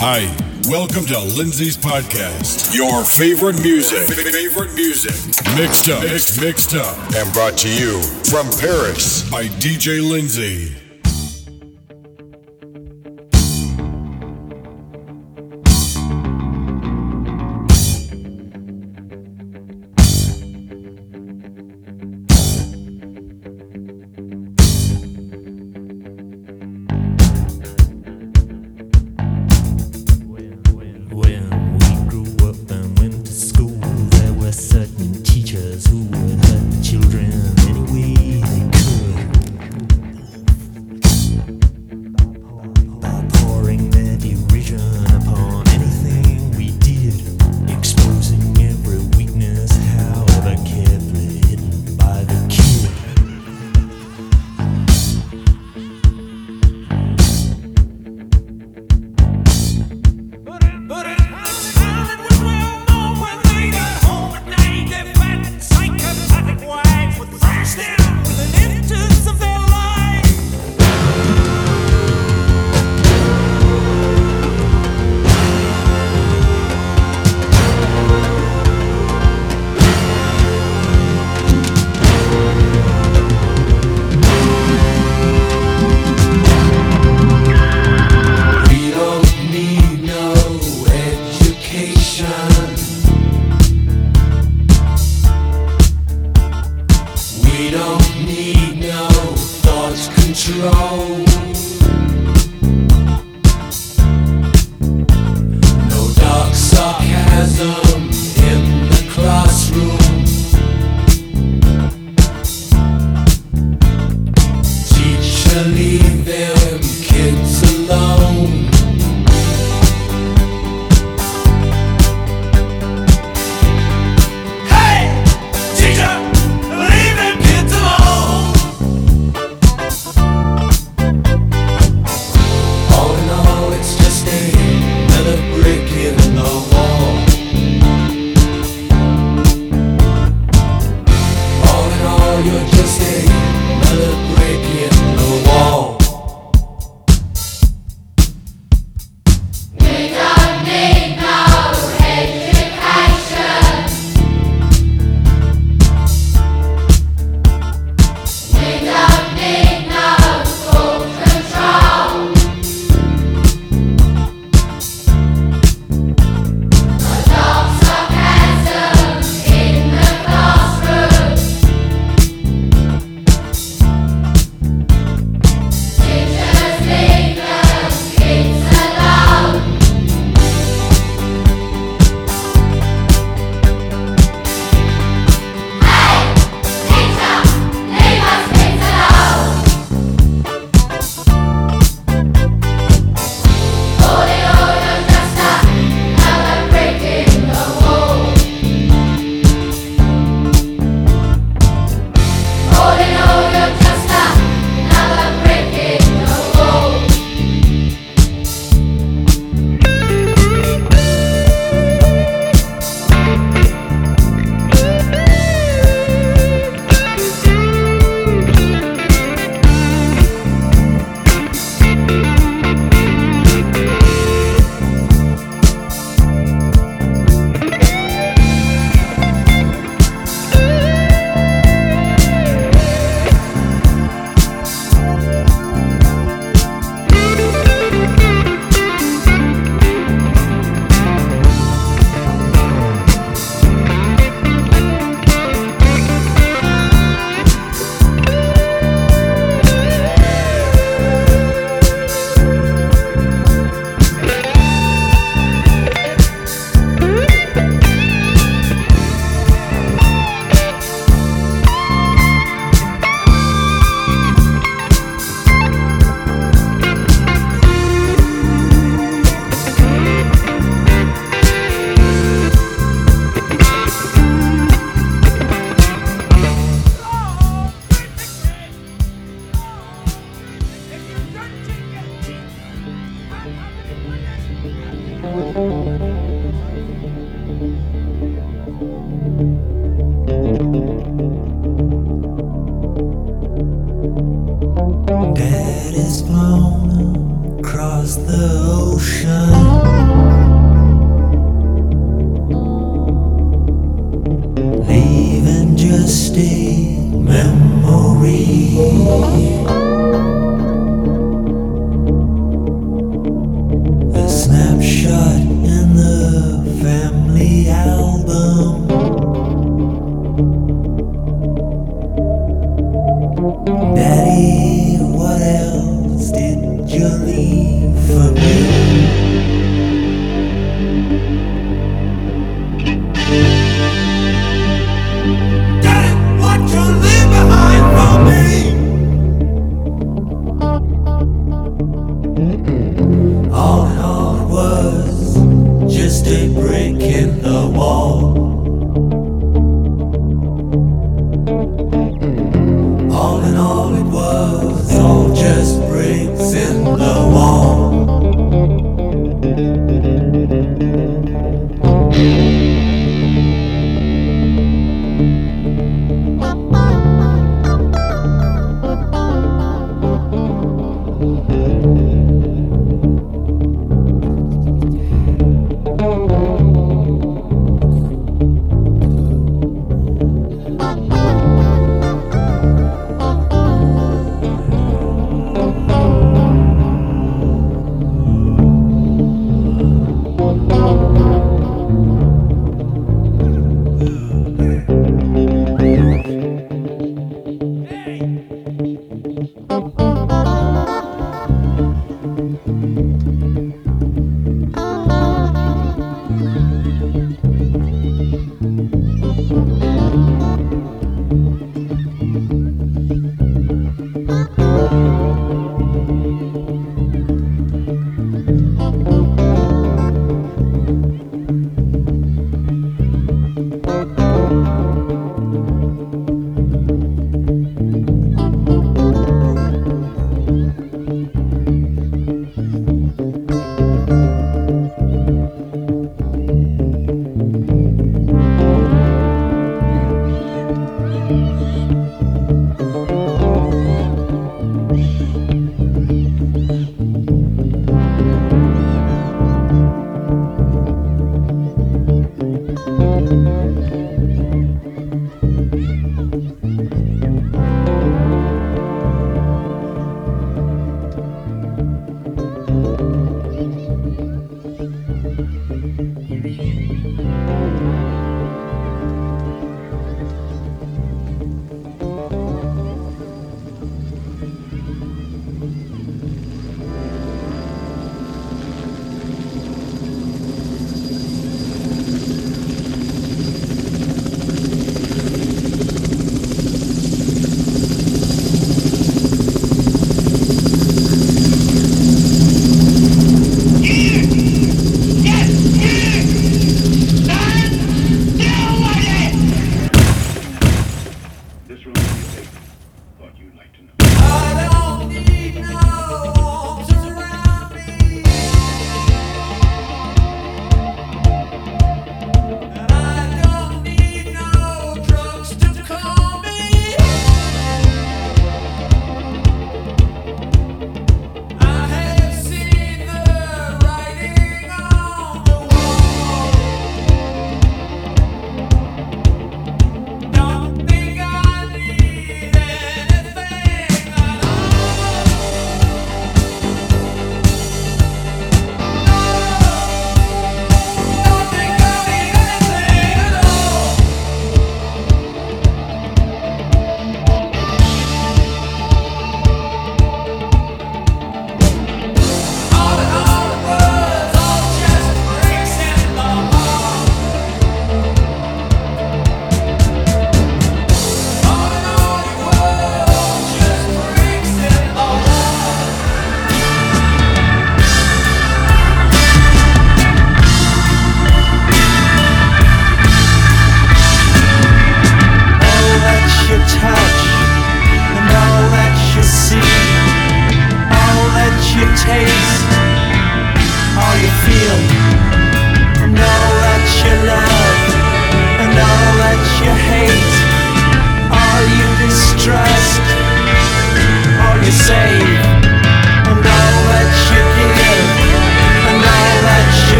Hi, welcome to Lindsay's podcast. Your favorite music, favorite music, mixed up, mixed, mixed up, and brought to you from Paris by DJ Lindsay.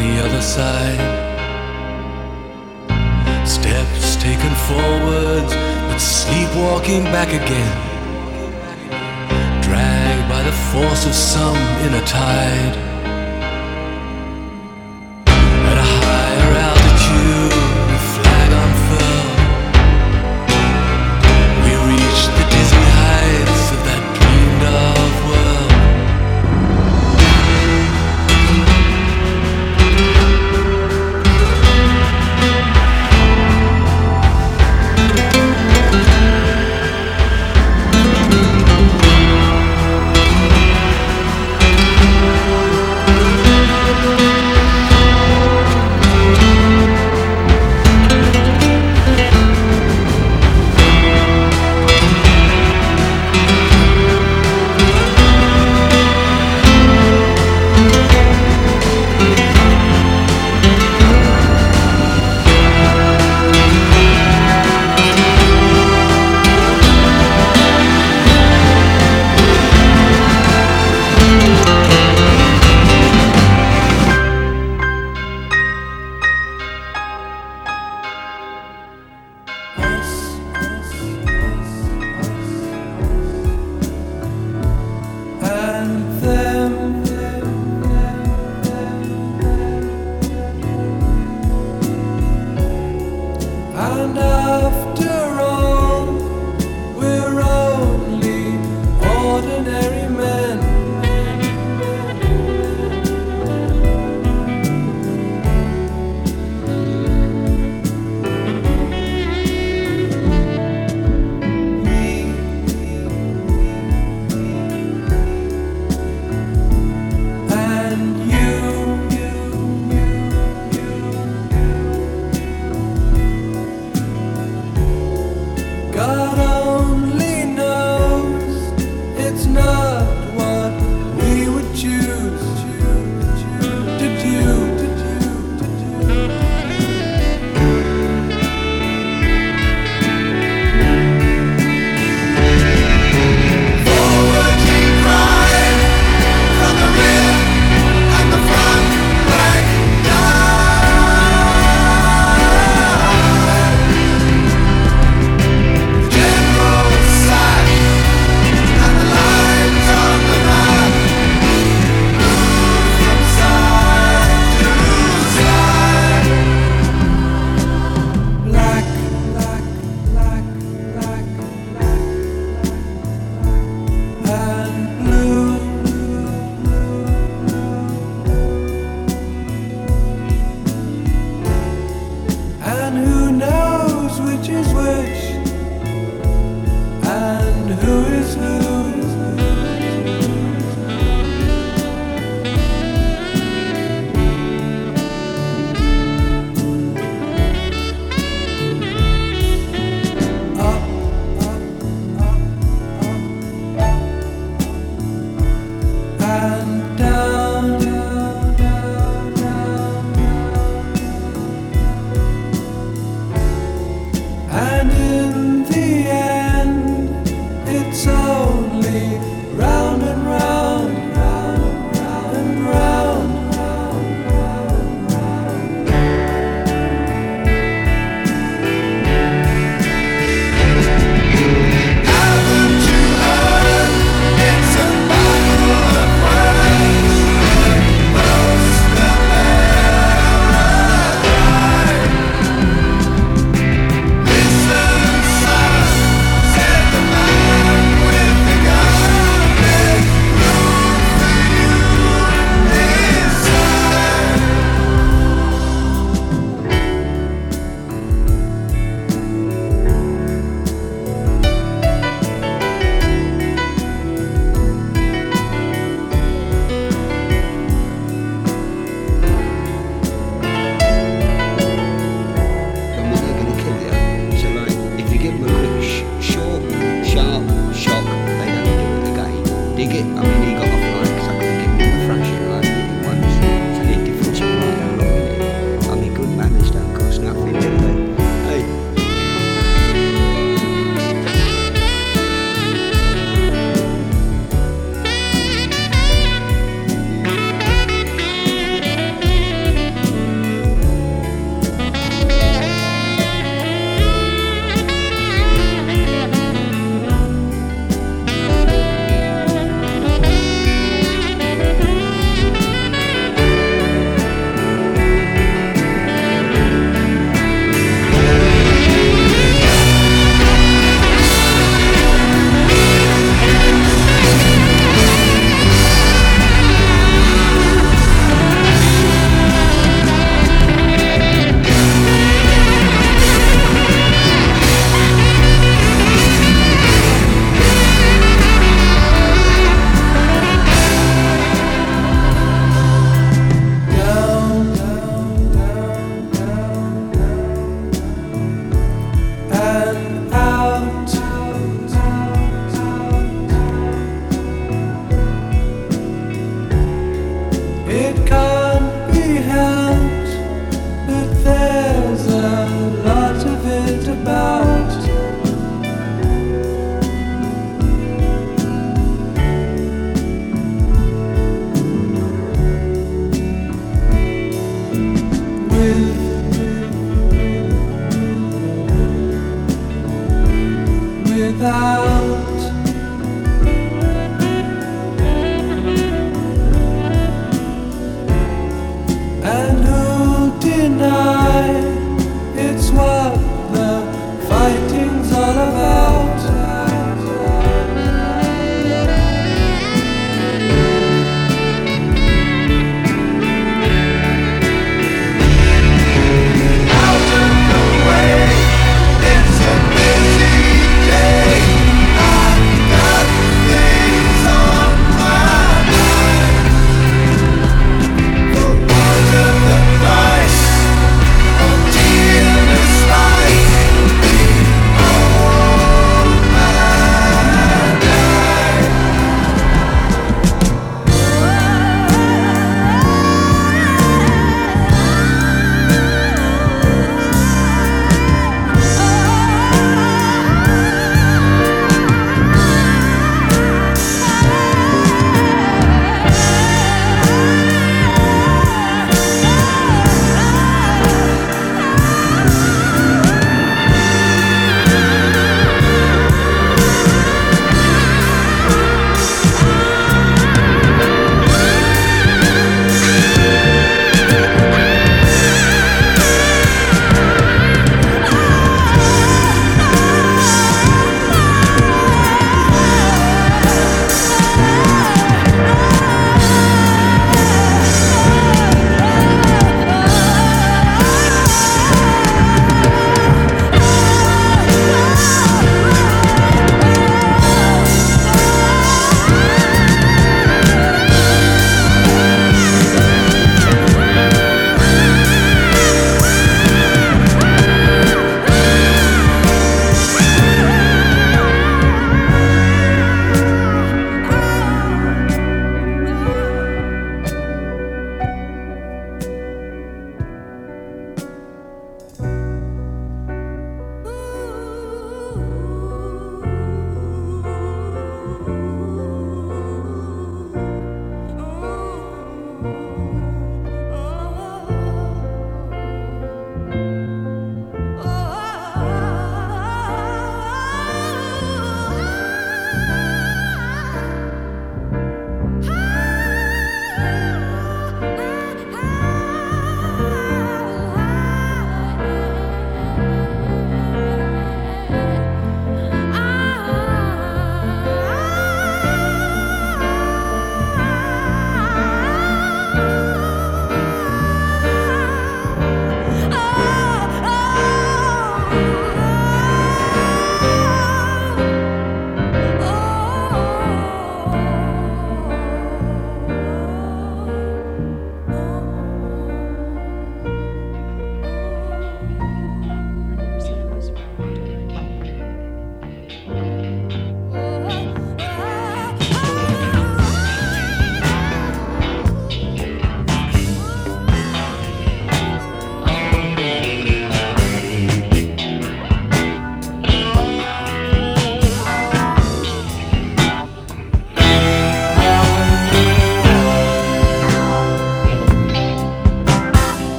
the other side. Steps taken forwards, but sleepwalking back again. Dragged by the force of some inner tide.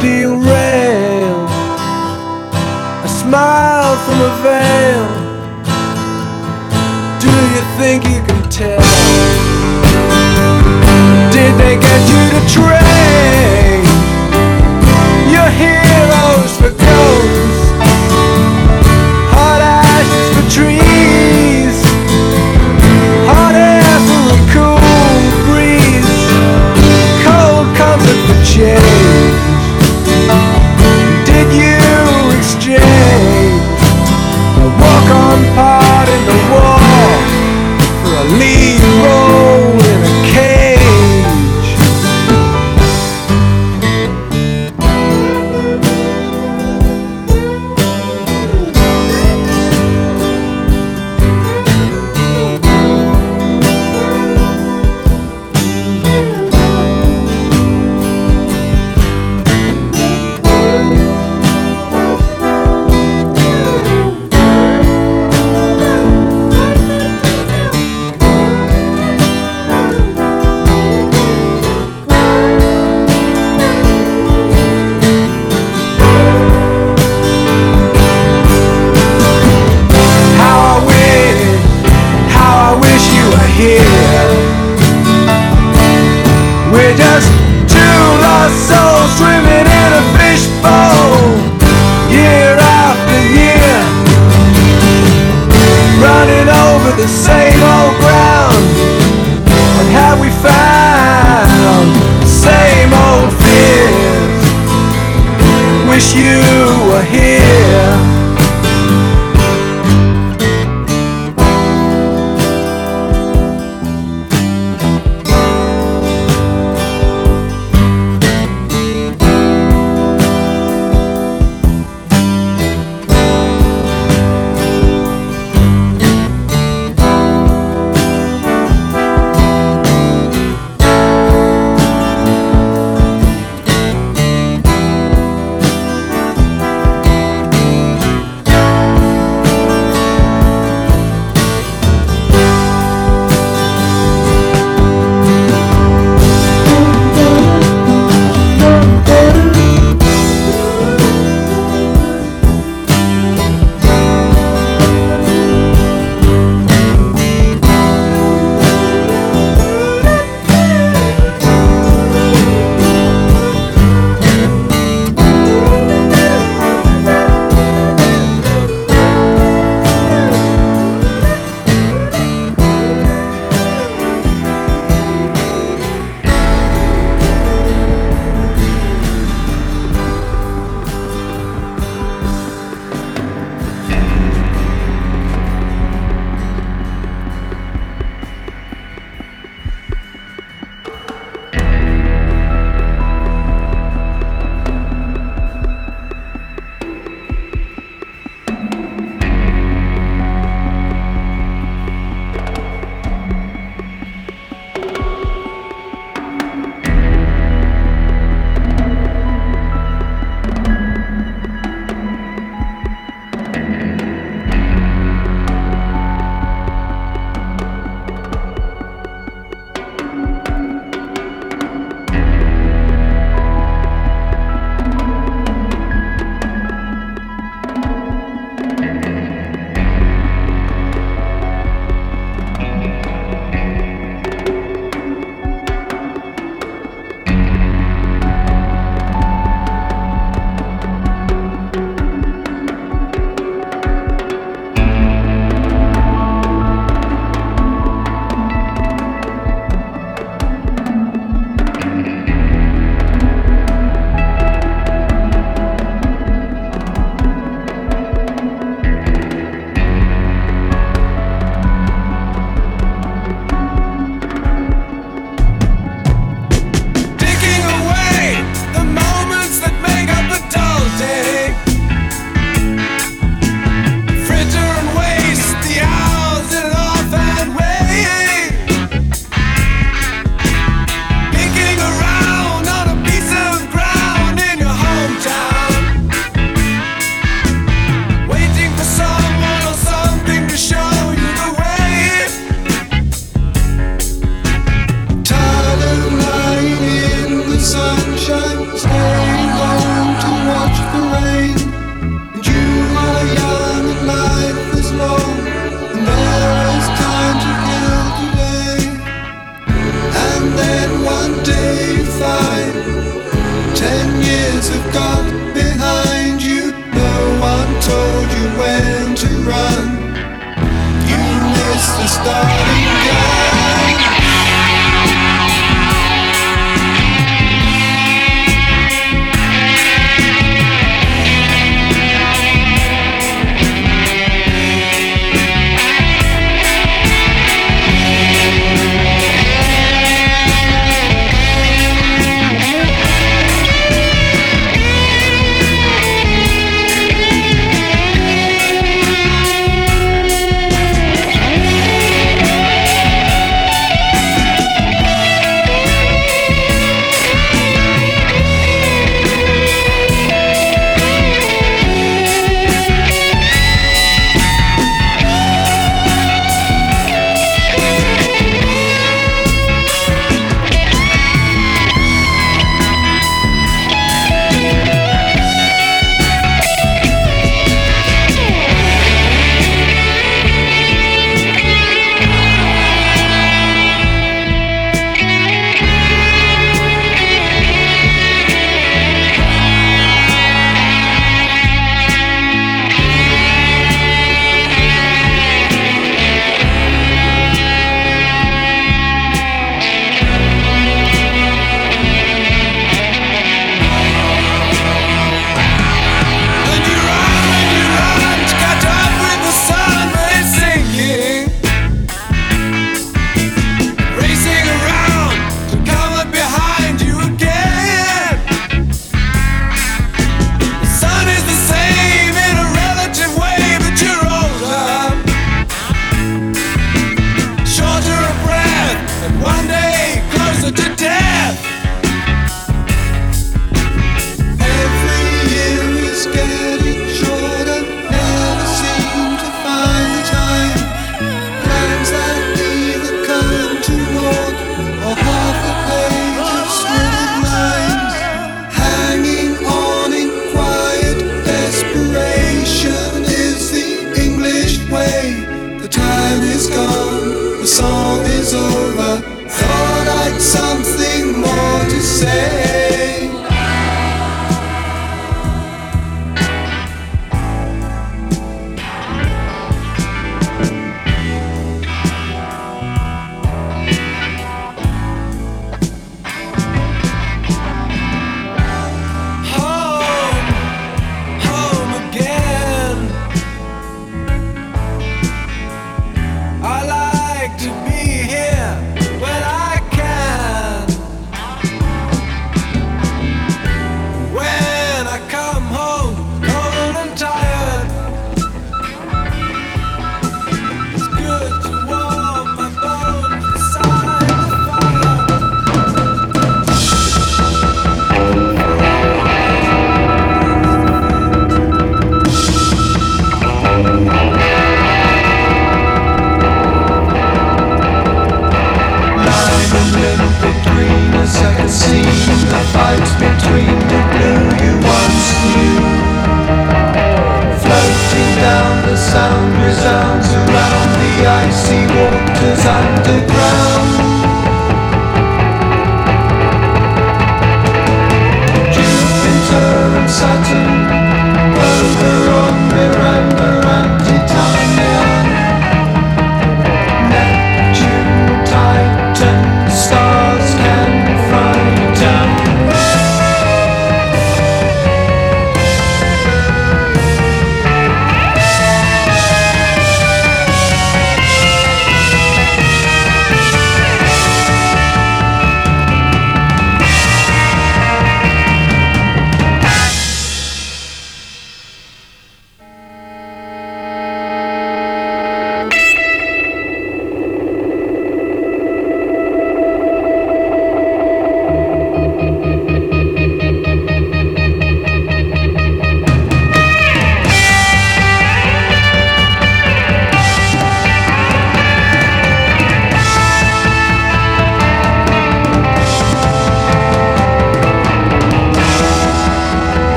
steel rail A smile from a veil Do you think you can tell Did they get you to trail?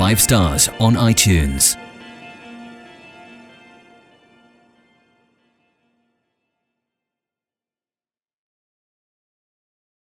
5 stars on iTunes.